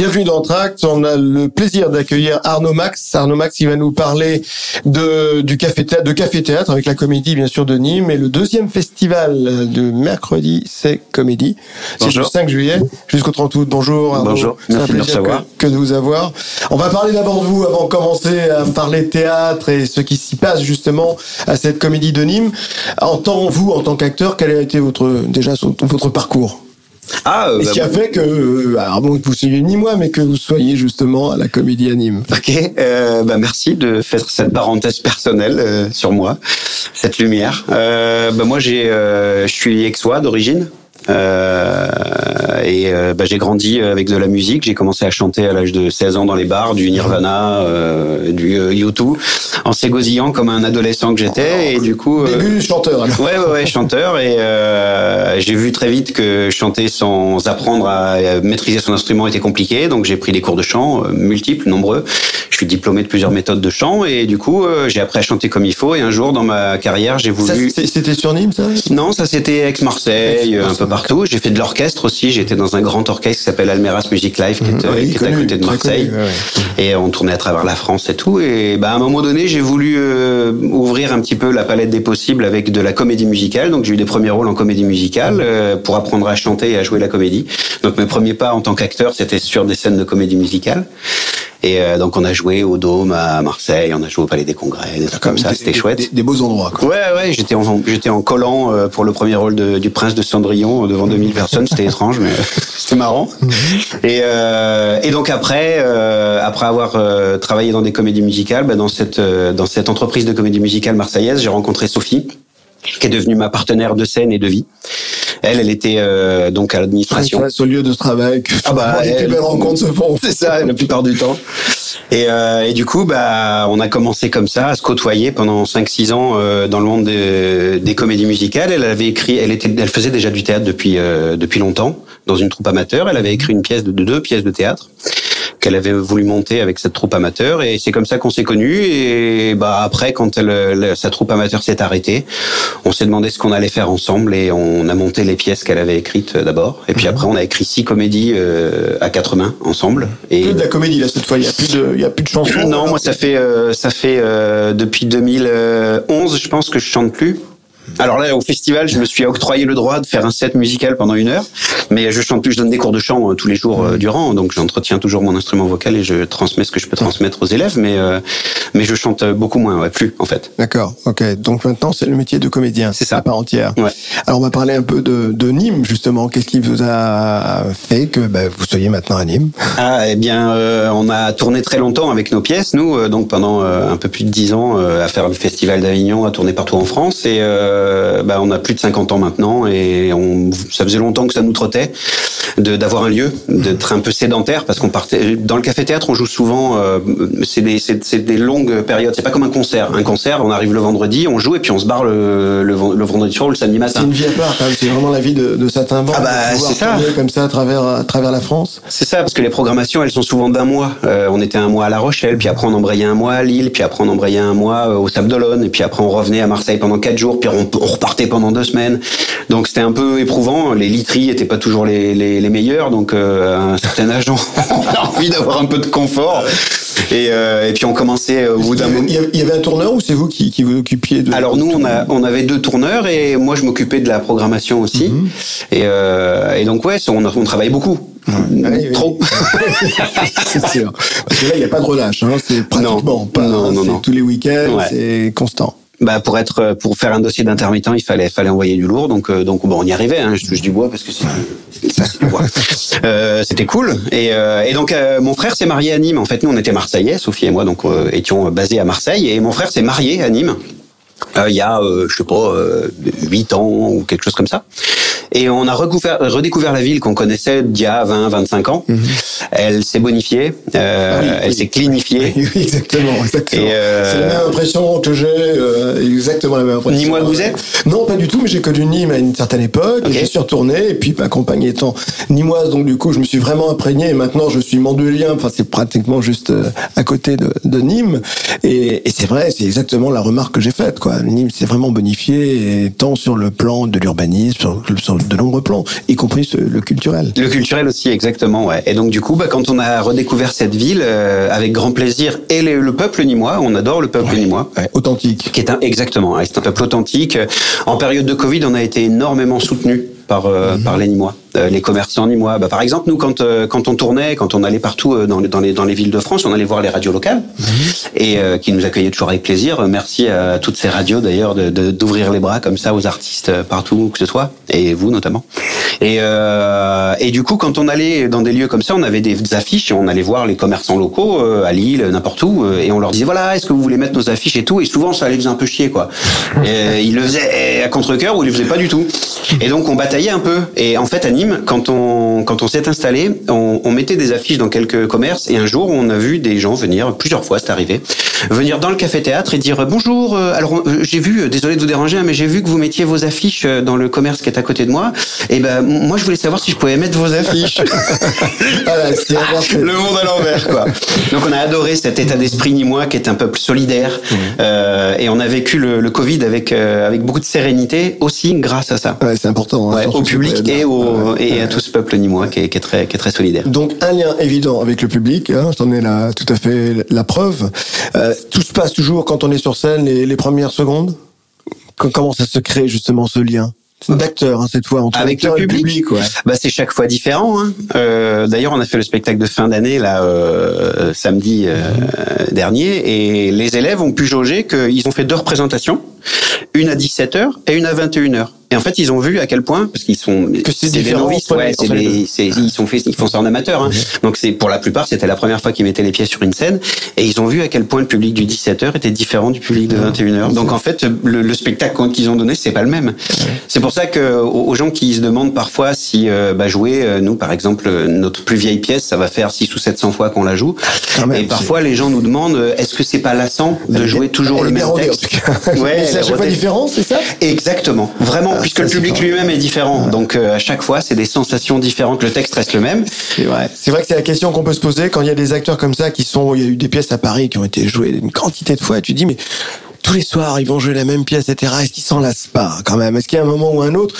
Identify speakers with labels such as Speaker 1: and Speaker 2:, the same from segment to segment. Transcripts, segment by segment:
Speaker 1: Bienvenue dans Tract. On a le plaisir d'accueillir Arnaud Max. Arnaud Max, qui va nous parler de, du café théâtre, de café théâtre avec la comédie, bien sûr, de Nîmes. Et le deuxième festival de mercredi, c'est comédie. C'est le 5 juillet jusqu'au 30 août. Bonjour Arnaud.
Speaker 2: Bonjour.
Speaker 1: C'est un plaisir que, que de vous avoir. On va parler d'abord de vous avant de commencer à parler théâtre et ce qui s'y passe justement à cette comédie de Nîmes. En tant, vous, en tant qu'acteur, quel a été votre, déjà, votre parcours?
Speaker 2: Ah, euh,
Speaker 1: Et ce
Speaker 2: bah,
Speaker 1: qui a fait que, euh, alors bon, que vous soyez ni moi, mais que vous soyez justement à la comédie anime.
Speaker 2: ok. Euh, bah, merci de faire cette parenthèse personnelle euh, sur moi, cette lumière. Euh, bah, moi, j'ai, euh, je suis aixois d'origine. Euh, et euh, bah, j'ai grandi avec de la musique. J'ai commencé à chanter à l'âge de 16 ans dans les bars, du Nirvana, euh, du euh, U2, en s'égosillant comme un adolescent que j'étais. Et du coup, euh,
Speaker 1: Début chanteur alors.
Speaker 2: Ouais, ouais, ouais, chanteur. Et euh, j'ai vu très vite que chanter sans apprendre à euh, maîtriser son instrument était compliqué. Donc j'ai pris des cours de chant, euh, multiples, nombreux. Je suis diplômé de plusieurs méthodes de chant. Et du coup, euh, j'ai appris à chanter comme il faut. Et un jour, dans ma carrière, j'ai voulu...
Speaker 1: C'était sur Nîmes, ça?
Speaker 2: Non, ça c'était ex-Marseille, euh, un peu partout. J'ai fait de l'orchestre aussi. J'étais dans un grand orchestre qui s'appelle Almeras Music Live, qui est, qui est à côté de Marseille.
Speaker 1: connu, ouais, ouais.
Speaker 2: Et on tournait à travers la France et tout. Et bah, à un moment donné, j'ai voulu euh, ouvrir un petit peu la palette des possibles avec de la comédie musicale. Donc j'ai eu des premiers rôles en comédie musicale euh, pour apprendre à chanter et à jouer la comédie. Donc mes premiers pas en tant qu'acteur, c'était sur des scènes de comédie musicale. Et euh, donc on a joué au Dôme à Marseille, on a joué au Palais des Congrès, des trucs comme ça. C'était chouette.
Speaker 1: Des, des beaux endroits, quoi.
Speaker 2: Ouais, ouais, j'étais en, j'étais en collant euh, pour le premier rôle de- du prince de Cendrillon euh, devant 2000 personnes. C'était étrange, mais euh, c'était marrant. Et, euh, et donc après, euh, après avoir euh, travaillé dans des comédies musicales, bah, dans cette euh, dans cette entreprise de comédie musicale marseillaise, j'ai rencontré Sophie, qui est devenue ma partenaire de scène et de vie. Elle, elle était euh, donc à l'administration.
Speaker 1: C'est au lieu de travail que
Speaker 2: Ah bah,
Speaker 1: les belles rencontres se font.
Speaker 2: C'est ça, la plupart du temps. Et, euh, et du coup, bah, on a commencé comme ça à se côtoyer pendant 5-6 ans euh, dans le monde des, des comédies musicales. Elle avait écrit, elle était, elle faisait déjà du théâtre depuis euh, depuis longtemps dans une troupe amateur. Elle avait écrit une pièce de, de deux pièces de théâtre qu'elle avait voulu monter avec cette troupe amateur et c'est comme ça qu'on s'est connus et bah après quand elle, le- sa troupe amateur s'est arrêtée on s'est demandé ce qu'on allait faire ensemble et on a monté les pièces qu'elle avait écrites euh, d'abord et puis après on a écrit six comédies euh, à quatre mains ensemble et
Speaker 1: Que de la comédie, là, cette fois. Il n'y a, plus de- il y a plus de chansons.
Speaker 2: non, moi ça fait euh, ça fait euh, depuis 2011, je pense que je chante plus. Alors là, au festival, je me suis octroyé le droit de faire un set musical pendant une heure, mais je chante plus, je donne des cours de chant euh, tous les jours euh, durant, donc j'entretiens toujours mon instrument vocal et je transmets ce que je peux transmettre aux élèves, mais euh, mais je chante beaucoup moins, ouais, plus en fait.
Speaker 1: D'accord, ok. Donc maintenant, c'est le métier de comédien.
Speaker 2: C'est ça.
Speaker 1: À part entière.
Speaker 2: Ouais.
Speaker 1: Alors, on va parler un peu de, de Nîmes, justement. Qu'est-ce qui vous a fait que bah, vous soyez maintenant à Nîmes?
Speaker 2: Ah, eh bien, euh, on a tourné très longtemps avec nos pièces, nous, euh, donc pendant un peu plus de dix ans, à faire le festival d'Avignon, à tourner partout en France, et euh, bah, on a plus de 50 ans maintenant, et on, ça faisait longtemps que ça nous trottait d'avoir un lieu, d'être un peu sédentaire, parce qu'on partait dans le café théâtre, on joue souvent, euh, c'est des c'est c'est des longues périodes, c'est pas comme un concert. Un concert, on arrive le vendredi, on joue et puis on se barre le le, le vendredi soir ou le samedi
Speaker 1: C'est
Speaker 2: matin.
Speaker 1: une vie à part, quand même. C'est vraiment la vie de, de certains bancs.
Speaker 2: Ah bah, c'est ça.
Speaker 1: comme ça à travers, à travers la France.
Speaker 2: C'est ça, parce que les programmations, elles sont souvent d'un mois. Euh, on était un mois à La Rochelle, puis après on embrayait un mois à Lille, puis après on embrayait un mois euh, au Sable d'Olonne, et puis après on revenait à Marseille pendant quatre jours, puis on, on repartait pendant deux semaines. Donc c'était un peu éprouvant. Les literies étaient pas toujours les, les, les meilleures, donc euh, à un certain âge, on a envie d'avoir un peu de confort. Et, euh, et puis on commençait au bout d'un moment.
Speaker 1: il y avait- un tourneur ou c'est vous qui, qui vous occupiez de
Speaker 2: Alors nous, on, a, on avait deux tourneurs et moi, je m'occupais de la programmation aussi.
Speaker 1: Mhm.
Speaker 2: Et, euh, et donc, ouais, on, on travaillait beaucoup.
Speaker 1: oui, oui.
Speaker 2: Trop.
Speaker 1: C'est sûr. Parce que là, il n'y a pas de relâche. Hein. C'est pratiquement
Speaker 2: Non.
Speaker 1: pas.
Speaker 2: Non, non,
Speaker 1: C'est
Speaker 2: non.
Speaker 1: Tous les week-ends,
Speaker 2: Ouais.
Speaker 1: c'est constant.
Speaker 2: Bah pour être pour faire un dossier d'intermittent, il fallait fallait envoyer du lourd. Donc euh, donc bon, on y arrivait. Hein, je touche du bois parce que c'est du bois. Euh, c'était cool. Et, euh, et donc euh, mon frère s'est marié à Nîmes. En fait, nous on était marseillais, Sophie et moi, donc euh, étions basés à Marseille. Et mon frère s'est marié à Nîmes. euh, il y a, euh, je sais pas, euh, 8 ans ou quelque chose comme ça. Et on a redécouvert la ville qu'on connaissait d'il y a 20, 25 ans. Mhm. Elle s'est bonifiée, euh, ah elle s'est clinifiée.
Speaker 1: Oui, exactement, exactement. Euh, C'est la même impression que j'ai, euh, exactement la même impression.
Speaker 2: Nîmois vous êtes?
Speaker 1: Non, pas du tout, mais j'ai connu Nîmes à une certaine époque. Okay. Je suis retourné, et puis ma compagne étant nîmoise, donc du coup, je me suis vraiment imprégné, et maintenant je suis mandolien, enfin c'est pratiquement juste euh, à côté de, de Nîmes. Et, et c'est vrai, c'est exactement la remarque que j'ai faite. Quoi. Nîmes s'est vraiment bonifié, et tant sur le plan de l'urbanisme, sur, sur, de nombreux plans, y compris le culturel.
Speaker 2: Le culturel aussi, exactement. Ouais. Et donc du coup, bah, quand on a redécouvert cette ville, euh, avec grand plaisir, et le, peuple nîmois, on adore le peuple ouais, nîmois.
Speaker 1: Ouais, authentique.
Speaker 2: Qui est un, exactement, c'est un peuple authentique. En période de Covid, on a été énormément soutenu par, euh, -hmm. par les Nîmois. Euh, les commerçants nîmois. Bah, par exemple, nous, quand, euh, quand on tournait, quand on allait partout euh, dans, les, dans, les, dans les villes de France, on allait voir les radios locales mmh. et qui nous accueillaient toujours avec plaisir. Merci à toutes ces radios d'ailleurs d'ouvrir de, d'ouvrir les bras comme ça aux artistes partout où que ce soit, et vous notamment. Et, et du coup, quand on allait dans des lieux comme ça, on avait des, affiches et on allait voir les commerçants locaux à Lille, n'importe où, et on leur disait voilà, est-ce que vous voulez mettre nos affiches et tout. Et souvent, ça les faisait un peu chier quoi. Et ils le faisaient à contre-cœur ou ils le faisaient pas du tout. Et donc, on bataillait un peu. Et en fait, à Nîmes, quand on quand on s'est installé, on, on, mettait des affiches dans quelques commerces et un jour on a vu des gens venir, plusieurs fois c'est arrivé, venir dans le café-théâtre et dire bonjour, euh, alors euh, j'ai vu, euh, désolé de vous déranger, hein, mais j'ai vu que vous mettiez vos affiches dans le commerce qui est à côté de moi. Et ben moi je voulais savoir si je pouvais mettre vos affiches.
Speaker 1: voilà,
Speaker 2: le monde à l'envers quoi. Donc on a adoré cet état d'esprit ni moi qui est un peuple solidaire mmh. euh, et on a vécu le, le Covid avec euh, avec beaucoup de sérénité aussi grâce à ça.
Speaker 1: Ouais, c'est important.
Speaker 2: Hein, ouais, au public et, au, et à tout ce peuple nîmois qui est, qui est, très qui est très solidaire.
Speaker 1: Donc un lien évident avec le public, hein, j'en ai là tout à fait la preuve. Euh, tout se passe toujours quand on est sur scène les, les premières secondes? Comment ça se crée justement ce lien? D'acteurs hein, cette fois entre
Speaker 2: avec le public,
Speaker 1: public ouais.
Speaker 2: bah c'est chaque fois différent hein. euh, d'ailleurs on a fait le spectacle de fin d'année là euh, samedi euh, dernier et les élèves ont pu jauger qu'ils ont fait deux représentations une à 17h et une à 21h et en fait, ils ont vu à quel point, parce qu'ils sont,
Speaker 1: que c'est différent.
Speaker 2: Des novices, ouais, c'est des, c'est, ils sont fait, ils font ça en amateur. Hein. Donc c'est pour la plupart, c'était la première fois qu'ils mettaient les pieds sur une scène, et ils ont vu à quel point le public du 17h était différent du public de 21h. Donc en fait, le, le spectacle qu'ils ont donné, c'est pas le même. C'est pour ça que aux gens qui se demandent parfois si euh, bah, jouer, euh, nous par exemple, notre plus vieille pièce, ça va faire 6 ou 700 fois qu'on la joue. Même, et parfois les gens nous demandent, euh, est-ce que c'est pas lassant de jouer toujours le même texte
Speaker 1: Ouais, c'est à chaque fois différent, c'est ça?
Speaker 2: Exactement. Vraiment, ah, puisque le public lui-même est différent. Donc euh, à chaque fois, c'est des sensations différentes. Le texte reste le même.
Speaker 1: C'est vrai. C'est vrai que c'est la question qu'on peut se poser quand il y a des acteurs comme ça qui sont. Il y a eu des pièces à Paris qui ont été jouées une quantité de fois. Et tu dis mais tous les soirs, ils vont jouer la même pièce, etc. Est-ce qu'ils s'en lassent pas quand même? Est-ce qu'il y a un moment ou un autre?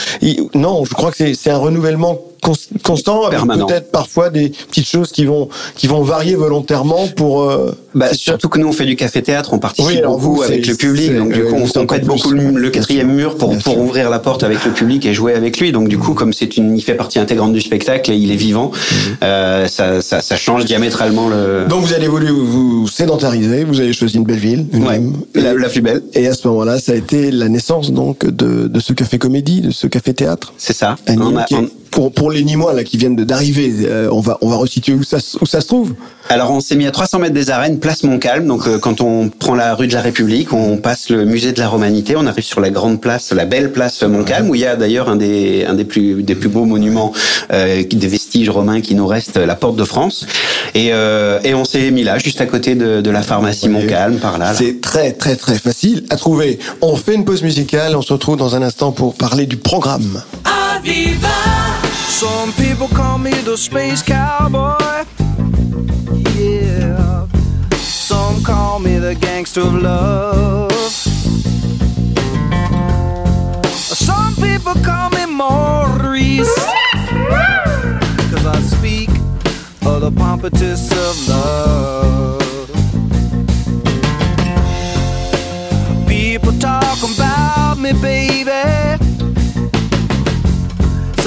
Speaker 1: Non, je crois que c'est un renouvellement constant, avec peut-être parfois des petites choses qui vont qui vont varier volontairement pour. Euh,
Speaker 2: bah, surtout que nous on fait du café théâtre, on participe oui, beaucoup vous, avec le public, donc du coup on, pète beaucoup le, le quatrième mur pour pour ouvrir la porte avec le public et jouer avec lui. Donc du coup comme c'est une, il fait partie intégrante du spectacle et il est vivant, mmh. euh, ça, ça, ça change diamétralement le.
Speaker 1: Donc vous avez voulu vous sédentariser, vous avez choisi une belle ville, une
Speaker 2: ouais, la, la, plus belle.
Speaker 1: Et à ce moment-là, ça a été la naissance donc de de ce café comédie, de ce café théâtre.
Speaker 2: C'est ça.
Speaker 1: On a, on, pour, pour les Nîmois là qui viennent d'arriver, euh, on va on va resituer où ça où ça se trouve.
Speaker 2: Alors on s'est mis à 300 mètres des arènes, place Montcalm. Donc euh, quand on prend la rue de la République, on passe le musée de la Romanité, on arrive sur la grande place, la belle place Montcalm, où il y a d'ailleurs un des un des plus des plus beaux monuments, euh, des vestiges romains qui nous restent, la Porte de France. Et euh, et on s'est mis là, juste à côté de, de la pharmacie Montcalm, par là. là.
Speaker 1: C'est très très très facile à trouver. On fait une pause musicale, on se retrouve dans un instant pour parler du programme. Aviva. Some people call me the space cowboy. Yeah. Some call me the gangster of love. Some people call me Maurice. Cause I speak of the pompatus of love. People talk about me, baby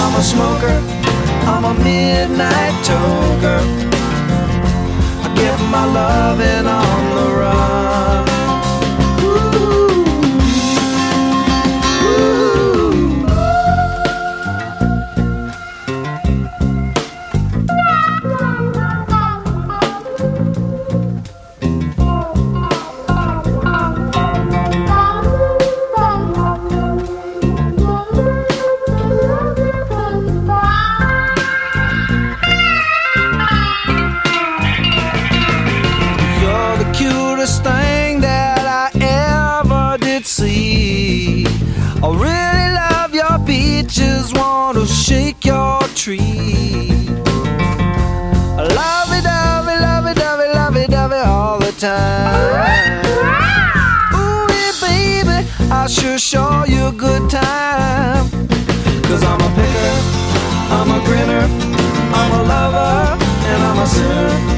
Speaker 3: I'm a smoker, I'm a midnight toker. I get my loving on the run. Cutest thing that I ever did see. I really love your beaches, want to shake your tree. Love it, love it, love it, love it, love it, love it all the time. Ooh, yeah, baby, I sure show you a good time. Cause I'm a picker, I'm a grinner, I'm a lover, and I'm a sinner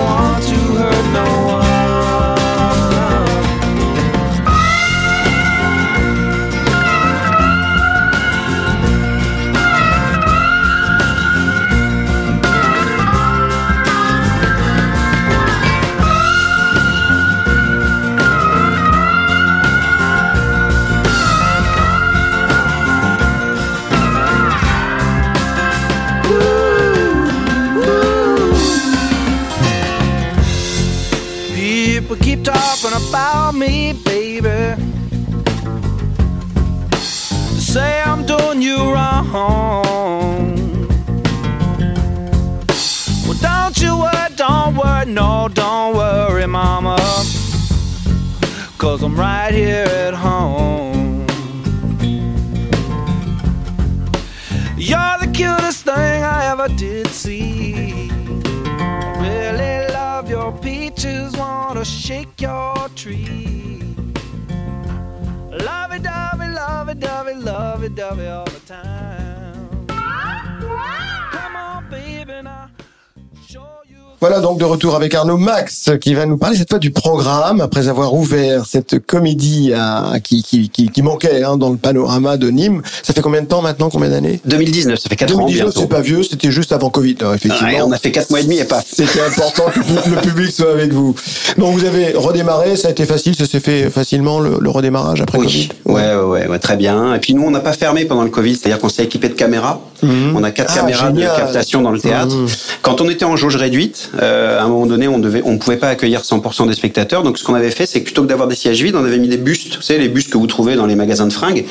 Speaker 3: right here at home. You're the cutest thing I ever did see. Really love your peaches, wanna shake your tree. Lovey dovey, lovey dovey, lovey dovey all the time.
Speaker 1: Voilà donc de retour avec Arnaud Max qui va nous parler cette fois du programme après avoir ouvert cette comédie à- qui, qui, qui, qui manquait hein, dans le panorama de Nîmes. Ça fait combien de temps maintenant Combien d'années?
Speaker 2: 2019, ça fait 4 ans
Speaker 1: 2019,
Speaker 2: bientôt.
Speaker 1: c'est pas vieux, c'était juste avant Covid, hein, effectivement.
Speaker 2: Ouais, on a fait 4 mois et demi et pas.
Speaker 1: C'était important que le public soit avec vous. Donc vous avez redémarré, ça a été facile, ça s'est fait facilement le, le redémarrage après
Speaker 2: Oui,
Speaker 1: Covid?
Speaker 2: ouais, ouais, ouais, ouais, très bien. Et puis nous, on n'a pas fermé pendant le Covid, c'est-à-dire qu'on s'est équipé de caméras. On a quatre
Speaker 1: Ah,
Speaker 2: caméras
Speaker 1: génial.
Speaker 2: de captation dans le théâtre.
Speaker 1: Mhm.
Speaker 2: Quand on était en jauge réduite, euh, à un moment donné, on devait, on pouvait pas accueillir 100% des spectateurs. Donc ce qu'on avait fait, c'est que plutôt que d'avoir des sièges vides, on avait mis des bustes, vous savez, les bustes que vous trouvez dans les magasins de fringues,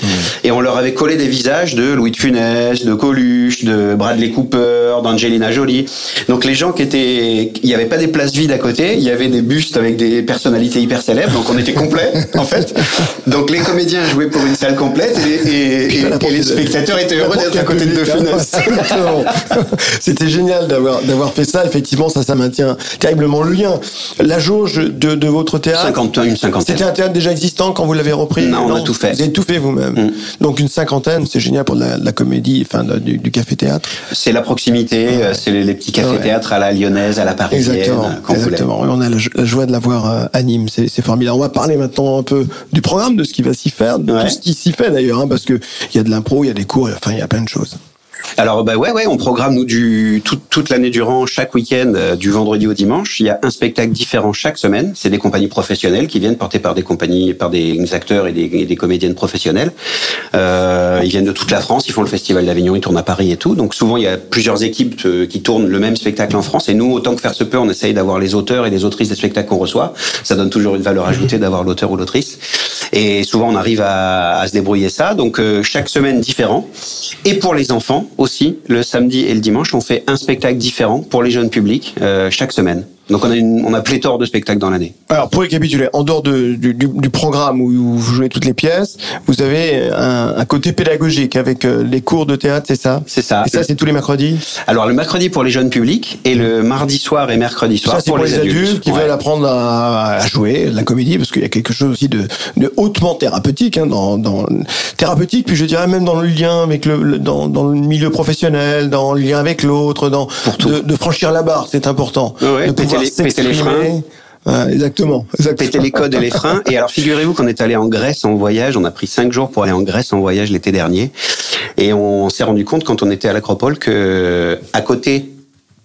Speaker 2: et on leur avait collé des visages de Louis de Funès, de Coluche, de Bradley Cooper, d'Angelina Jolie. Donc les gens qui étaient, il n'y avait pas des places vides à côté, il y avait des bustes avec des personnalités hyper célèbres, donc on était complet en fait. Donc les comédiens jouaient pour une salle complète et les, et- et- et les spectateurs étaient heureux d'être à côté de De Funès.
Speaker 1: Exactement. C'était génial d'avoir d'avoir fait ça. Effectivement, ça, ça maintient terriblement le lien. La jauge de, de votre théâtre.
Speaker 2: 50, une cinquantaine.
Speaker 1: C'était un théâtre déjà existant quand vous l'avez repris
Speaker 2: Non, on a tout fait.
Speaker 1: Vous avez tout fait vous-même.
Speaker 2: Mm.
Speaker 1: Donc une cinquantaine, c'est génial pour la, la comédie, enfin de- du, du café-théâtre.
Speaker 2: C'est la proximité, euh, c'est les, les petits cafés-théâtres à la lyonnaise, à la parisienne,
Speaker 1: Exactement.
Speaker 2: euh, quand
Speaker 1: exactement. On a la, jo- la joie de l'avoir euh, à Nîmes. C'est formidable. On va parler maintenant un peu du programme, de ce qui va s'y faire, de
Speaker 2: Ouais.
Speaker 1: tout ce qui s'y fait d'ailleurs, hein, parce que il y a de l'impro, il y a des cours, enfin il y a plein de choses.
Speaker 2: Alors bah ouais ouais, on programme nous du tout- toute l'année durant chaque week-end euh, du vendredi au dimanche. Il y a un spectacle différent chaque semaine. C'est des compagnies professionnelles qui viennent portées par des compagnies, par des acteurs et des, et des comédiennes professionnelles. Euh, ils viennent de toute la France. Ils font le festival d'Avignon, ils tournent à Paris et tout. Donc souvent il y a plusieurs équipes euh, qui tournent le même spectacle en France. Et nous autant que faire se peut, on essaye d'avoir les auteurs et les autrices des spectacles qu'on reçoit. Ça donne toujours une valeur ajoutée d'avoir l'auteur ou l'autrice. Et souvent on arrive à, se débrouiller ça. Donc euh, chaque semaine différent. Et pour les enfants aussi, le samedi et le dimanche, on fait un spectacle différent pour les jeunes publics euh, chaque semaine. Donc on a, une, on a pléthore de spectacles dans l'année.
Speaker 1: Alors pour récapituler, en dehors de, du, du, du programme où vous jouez toutes les pièces, vous avez un, un côté pédagogique avec euh, les cours de théâtre, c'est ça?
Speaker 2: C'est ça.
Speaker 1: Et ça, c'est tous les mercredis?
Speaker 2: Alors le mercredi pour les jeunes publics et le mardi soir et mercredi soir
Speaker 1: Ça, pour, les adultes, qui
Speaker 2: Ouais.
Speaker 1: veulent apprendre à, à jouer la comédie, parce qu'il y a quelque chose aussi de, de hautement thérapeutique, hein, dans, dans thérapeutique, puis je dirais même dans le lien avec le, le- dans, dans le milieu professionnel, dans le lien avec l'autre, dans
Speaker 2: tout.
Speaker 1: de, de franchir la barre, c'est important.
Speaker 2: Ouais,
Speaker 1: de pouvoir
Speaker 2: les- péter les
Speaker 1: exactement, exactement.
Speaker 2: péter les codes et les freins. Et alors, figurez-vous qu'on est allé en Grèce en voyage. On a pris cinq jours pour aller en Grèce en voyage l'été dernier. Et on s'est rendu compte quand on était à l'Acropole que à côté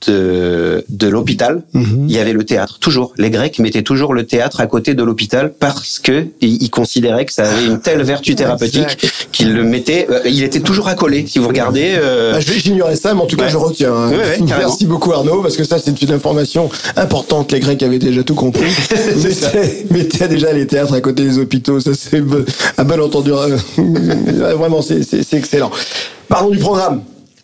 Speaker 2: de, de l'hôpital,
Speaker 1: Mhm.
Speaker 2: il y avait le théâtre. Toujours. Les Grecs mettaient toujours le théâtre à côté de l'hôpital parce que ils, ils considéraient que ça avait une telle vertu thérapeutique qu'ils le mettaient. euh, il était toujours accolé. Si vous regardez. euh,
Speaker 1: Bah, J'ignorais ça, mais en tout cas,
Speaker 2: Ouais.
Speaker 1: je retiens. hein.
Speaker 2: Ouais, ouais, carrément.
Speaker 1: Merci beaucoup Arnaud, parce que ça, c'est une information importante. Les Grecs avaient déjà tout compris. mettez, mettez déjà les théâtres à côté des hôpitaux. Ça, c'est à bon entendu. Vraiment, c'est excellent. Parlons du programme.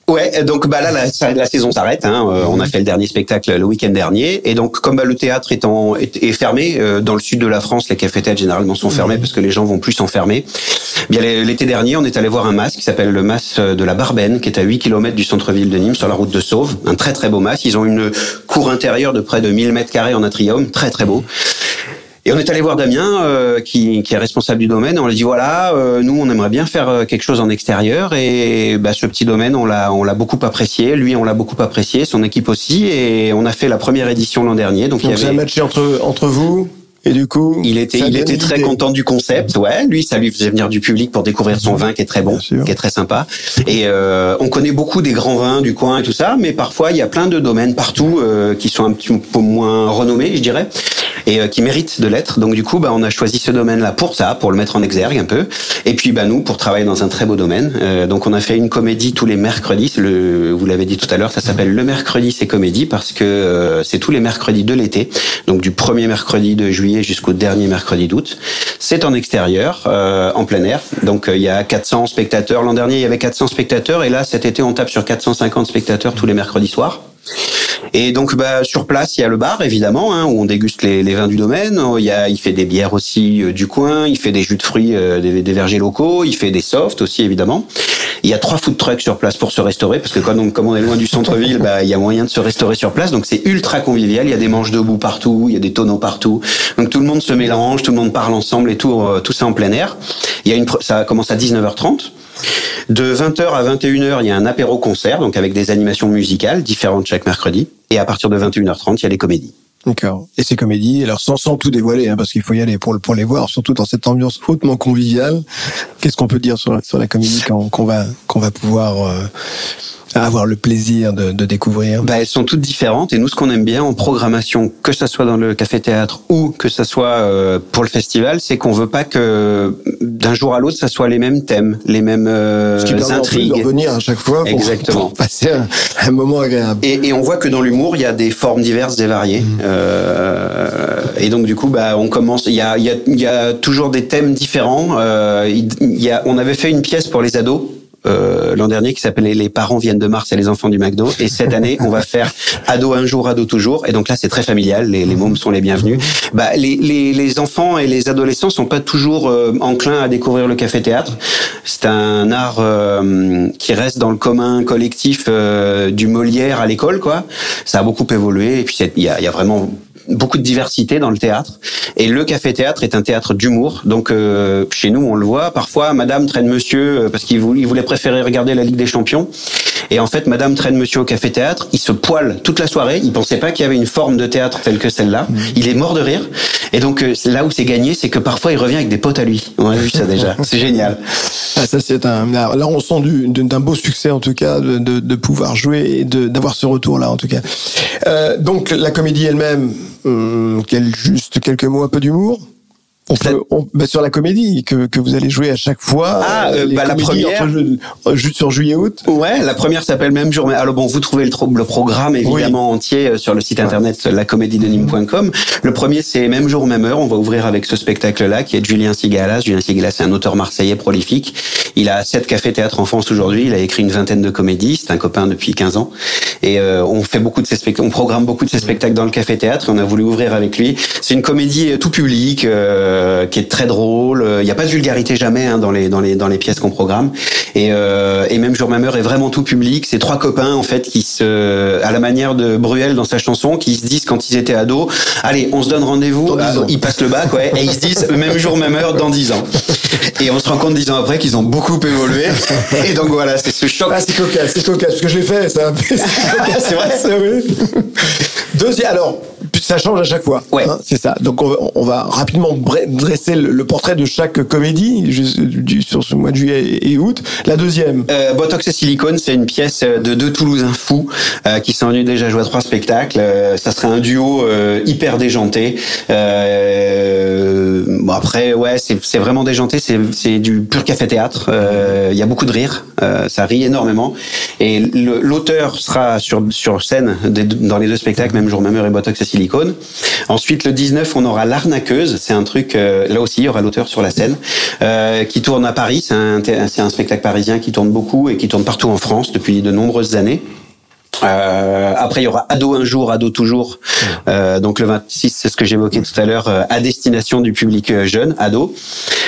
Speaker 2: Ouais, donc bah là la, saison s'arrête. Hein, euh, on a fait le dernier spectacle le week-end dernier, et donc comme bah, le théâtre est, en, est, est fermé euh, dans le sud de la France, les cafés-théâtres généralement sont fermés parce que les gens vont plus s'enfermer. Bien l'é- l'été dernier, on est allé voir un mas qui s'appelle le mas de la Barbaine, qui est à 8 km du centre-ville de Nîmes, sur la route de Sauve. Un très très beau mas. Ils ont une cour intérieure de près de 1000 mètres carrés en atrium, très très beau. Et on est allé voir Damien, euh, qui, qui est responsable du domaine. On lui a dit voilà, euh, nous on aimerait bien faire euh, quelque chose en extérieur. Et bah, ce petit domaine, on l'a, on l'a beaucoup apprécié. Lui, on l'a beaucoup apprécié, son équipe aussi. Et on a fait la première édition l'an dernier. Donc,
Speaker 1: Donc,
Speaker 2: il y
Speaker 1: c'est un
Speaker 2: avait.
Speaker 1: match entre, entre vous. Et du coup,
Speaker 2: Il était, il était très
Speaker 1: idée.
Speaker 2: content du concept. Ouais, lui, ça lui faisait venir du public pour découvrir son vin qui est très bon, qui est très sympa. Et euh, on connaît beaucoup des grands vins du coin et tout ça, mais parfois il y a plein de domaines partout euh, qui sont un petit peu moins renommés, je dirais, et euh, qui méritent de l'être. Donc du coup, bah, on a choisi ce domaine-là pour ça, pour le mettre en exergue un peu. Et puis bah nous, pour travailler dans un très beau domaine. Euh, donc on a fait une comédie tous les mercredis. Le, vous l'avez dit tout à l'heure, ça s'appelle le mercredi c'est comédie parce que euh, c'est tous les mercredis de l'été. Donc du premier mercredi de juillet jusqu'au dernier mercredi d'août. C'est en extérieur, euh, en plein air. Donc il y a 400 spectateurs. L'an dernier, il y avait 400 spectateurs et là cet été, on tape sur 450 spectateurs tous les mercredis soirs. Et donc bah, sur place, il y a le bar évidemment hein, où on déguste les, vins du domaine. Il y a, il fait des bières aussi euh, du coin, il fait des jus de fruits euh, des, vergers locaux, il fait des softs aussi évidemment. Il y a trois food trucks sur place pour se restaurer parce que comme on, comme on est loin du centre-ville, bah, il y a moyen de se restaurer sur place. Donc c'est ultra convivial. Il y a des manches debout partout, il y a des tonneaux partout. Donc tout le monde se mélange, tout le monde parle ensemble et tout, euh, ça en plein air. Ça commence à 19h30. De 20h à 21h, il y a un apéro concert, donc avec des animations musicales différentes chaque mercredi. Et à partir de 21h30, il y a les comédies.
Speaker 1: D'accord. Et ces comédies, alors sans, sans tout dévoiler, hein, parce qu'il faut y aller pour, pour les voir, surtout dans cette ambiance hautement conviviale. Qu'est-ce qu'on peut dire sur, la- comédie qu'on qu'on va, qu'on va pouvoir euh, avoir le plaisir de, de découvrir
Speaker 2: Bah, elles sont toutes différentes et nous, ce qu'on aime bien en programmation, que ça soit dans le café-théâtre ou que ça soit euh, pour le festival, c'est qu'on veut pas que d'un jour à l'autre, ça soit les mêmes thèmes, les mêmes euh,
Speaker 1: Ce qui plus de
Speaker 2: intrigues.
Speaker 1: revenir à chaque fois pour,
Speaker 2: Exactement.
Speaker 1: pour passer un, un moment agréable.
Speaker 2: Et, et on voit que dans l'humour, il y a des formes diverses et variées. Euh, et donc du coup, bah, on commence. Il y a, il y, a, il y a toujours des thèmes différents. Euh, il y a, on avait fait une pièce pour les ados. Euh, l'an dernier qui s'appelait Les parents viennent de Mars et les enfants du McDo. Et cette année on va faire ado un jour ado toujours. Et donc là c'est très familial. Les, les mômes sont les bienvenus. Bah les, les, les enfants et les adolescents sont pas toujours euh, enclins à découvrir le café théâtre c'est un art euh, qui reste dans le commun collectif euh, du Molière à l'école quoi. Ça a beaucoup évolué. Et puis il y a, y a vraiment beaucoup de diversité dans le théâtre. Et le café-théâtre est un théâtre d'humour. Donc euh, chez nous, on le voit. Parfois, Madame traîne Monsieur euh, parce qu'il voulait, il voulait préférer regarder la Ligue des Champions. Et en fait, Madame traîne Monsieur au café-théâtre. Il se poile toute la soirée. Il pensait pas qu'il y avait une forme de théâtre telle que celle-là. Il est mort de rire. Et donc euh, là où c'est gagné, c'est que parfois il revient avec des potes à lui. On a vu ça déjà. C'est génial.
Speaker 1: Ah, ça c'est un. Là, on sent du- d'un beau succès en tout cas de, pouvoir jouer et de- d'avoir ce retour là en tout cas. Euh, donc la comédie elle-même, hum, quel, juste quelques mots un peu d'humour? On peut, on- bah, sur la comédie que, que vous allez jouer à chaque fois.
Speaker 2: Ah, euh,
Speaker 1: les
Speaker 2: bah, la première-
Speaker 1: entre ju- euh, sur juillet-août.
Speaker 2: Ouais, la première s'appelle Même jour. Mais alors bon, vous trouvez le, programme évidemment entier euh, sur le site internet lacomédiedenîmes.com. Le premier, c'est Même jour, même heure. On va ouvrir avec ce spectacle-là qui est de Julien Sigalas. Julien Sigalas, c'est un auteur marseillais prolifique. Il a sept cafés-théâtres en France aujourd'hui. Il a écrit une vingtaine de comédies. C'est un copain depuis 15 ans. Et euh, on fait beaucoup de ses spectacles, on programme beaucoup de ses spectacles dans le café-théâtre. Et on a voulu ouvrir avec lui. C'est une comédie euh, tout public euh, qui est très drôle. Il n'y a pas de vulgarité jamais hein, dans les dans les dans les pièces qu'on programme. Et, euh, et même jour même heure est vraiment tout public. C'est trois copains en fait qui se, à la manière de Bruel dans sa chanson, qui se disent quand ils étaient ados, allez, on se donne rendez-vous. Ah. Ils passent le bac, ouais, et ils se disent même jour même heure dans dix ans. Et on se rend compte dix ans après qu'ils ont beaucoup évolué. Et donc voilà, c'est ce choc.
Speaker 1: Ah, c'est cocasse, c'est cocasse, parce que je l'ai fait, ça. c'est vrai, c'est vrai. Deuxième, alors, ça change à chaque fois.
Speaker 2: Ouais.
Speaker 1: hein, c'est ça. Donc, on va, on va rapidement dresser le, le portrait de chaque comédie du- sur ce mois de juillet et août. La deuxième.
Speaker 2: Euh, Botox et Silicone, c'est une pièce de deux Toulousains fous euh, qui sont venus déjà jouer à trois spectacles. Euh, ça serait un duo euh, hyper déjanté. Euh, bon après, ouais, c'est vraiment déjanté. C'est du pur café théâtre. Euh, Il y a beaucoup de rire. Euh, ça rit énormément. Et l'auteur sera sur sur scène des dans les deux spectacles, même jour, même heure et Botox et Ensuite, le 19, on aura l'arnaqueuse. C'est un truc. euh, là aussi, il y aura l'auteur sur la scène euh, qui tourne à Paris. C'est un spectacle parisien qui tourne beaucoup et qui tourne partout en France depuis de nombreuses années. Euh, après, il y aura Ado un jour, Ado toujours. Euh, donc le 26, c'est ce que j'évoquais tout à l'heure, euh, à destination du public euh, jeune, ado.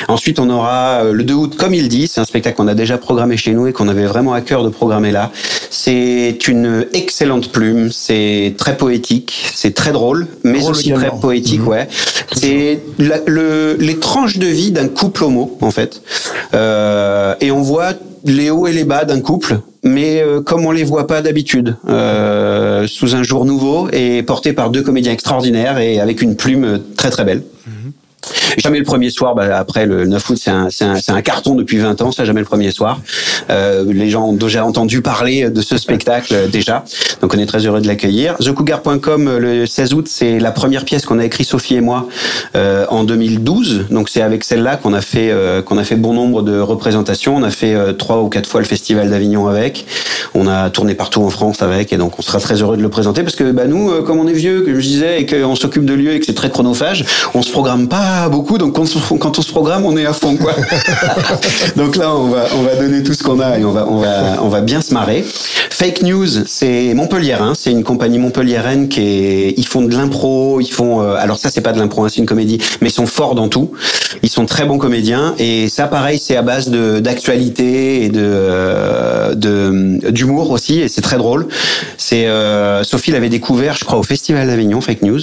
Speaker 2: Ensuite, on aura euh, le 2 août, comme il dit, c'est un spectacle qu'on a déjà programmé chez nous et qu'on avait vraiment à cœur de programmer là. C'est une excellente plume, c'est très poétique, c'est très drôle, mais
Speaker 1: Drôle
Speaker 2: aussi
Speaker 1: également.
Speaker 2: très poétique, ouais. C'est le, les tranches de vie d'un couple homo, en fait. Euh, et on voit les hauts et les bas d'un couple, mais euh, comme on les voit pas d'habitude, euh, sous un jour nouveau et porté par deux comédiens extraordinaires et avec une plume euh, très très belle. Jamais le premier soir, bah, après le 9 août, c'est un, carton depuis 20 ans, ça jamais le premier soir. Euh, les gens ont déjà entendu parler de ce spectacle euh, déjà, donc on est très heureux de l'accueillir. TheCougar.com, euh, le 16 août, c'est la première pièce qu'on a écrit Sophie et moi en 2012, donc c'est avec celle-là qu'on a fait qu'on a fait bon nombre de représentations. On a fait trois ou quatre fois le Festival d'Avignon avec, on a tourné partout en France avec, et donc on sera très heureux de le présenter parce que bah, nous, comme on est vieux, que je disais, et qu'on s'occupe de lieux et que c'est très chronophage, on se programme pas beaucoup, donc quand, on- quand on se programme, on est à fond, quoi. donc là, on va, on va donner tout ce qu'on a et on va, on va, on va bien se marrer. Fake News, c'est Montpelliérain, c'est une compagnie montpelliéraine qui est, ils font de l'impro, ils font, euh, alors ça c'est pas de l'impro, hein, c'est une comédie, mais ils sont forts dans tout. Ils sont très bons comédiens et ça, pareil, c'est à base de d'actualité et de euh, de d'humour aussi et c'est très drôle. C'est euh, Sophie l'avait découvert, je crois, au Festival d'Avignon, Fake News.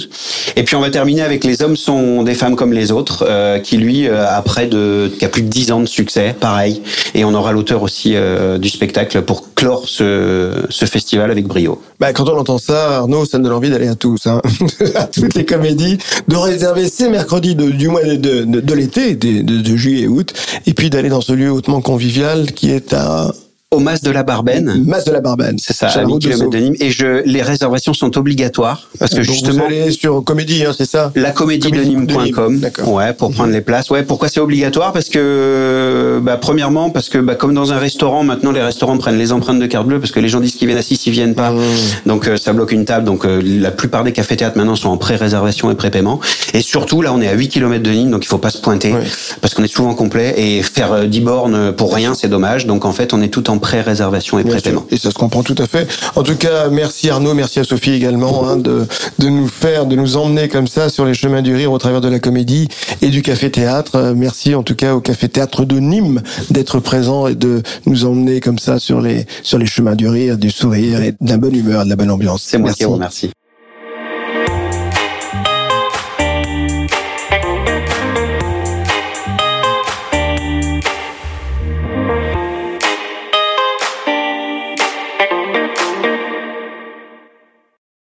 Speaker 2: Et puis on va terminer avec Les hommes sont des femmes comme les autres, euh, qui lui euh, a près de a plus de 10 ans de succès, pareil. Et on aura l'auteur aussi euh, du spectacle pour clore ce festival avec brio.
Speaker 1: Bah, quand on entend ça, Arnaud, ça donne envie d'aller à tous, hein. à toutes les comédies, de réserver ces mercredis du mois de, l'été, de, de- de juillet et août, et puis d'aller dans ce lieu hautement convivial qui est à
Speaker 2: Au Mas de la Barbenne.
Speaker 1: Masse de la Barbane.
Speaker 2: C'est ça, à
Speaker 1: la
Speaker 2: 8
Speaker 1: route de
Speaker 2: km de Nîmes. Et je, les réservations sont obligatoires parce que
Speaker 1: Donc
Speaker 2: justement,
Speaker 1: vous allez sur comédie, hein, c'est ça?
Speaker 2: la comédie de
Speaker 1: Comédie de
Speaker 2: Nîmes.com.
Speaker 1: Nîmes, d'accord.
Speaker 2: Ouais, pour prendre les places. Ouais, pourquoi c'est obligatoire? Parce que, bah, premièrement, parce que, bah, comme dans un restaurant, maintenant les restaurants prennent les empreintes de carte bleue parce que les gens disent qu'ils viennent 6, ils viennent pas. Donc euh, ça bloque une table. Donc euh, la plupart des cafés théâtres maintenant sont en pré-réservation et pré-paiement. Et surtout, là, on est à 8 km de Nîmes, donc il faut pas se pointer
Speaker 1: Ouais.
Speaker 2: parce qu'on est souvent complet et faire euh, 10 bornes pour rien, c'est dommage. Donc en fait, on est tout en pré-réservation et pré-paiement.
Speaker 1: Et ça se comprend tout à fait. En tout cas, merci Arnaud, merci à Sophie également hein, de, de nous faire, de nous emmener comme ça sur les chemins du rire au travers de la comédie et du café théâtre. Euh, Merci en tout cas au café théâtre de Nîmes d'être présent et de nous emmener comme ça sur les sur les chemins du rire, du sourire et de la bonne humeur, de la bonne ambiance.
Speaker 2: C'est moi
Speaker 1: Merci.
Speaker 2: qui vous remercie.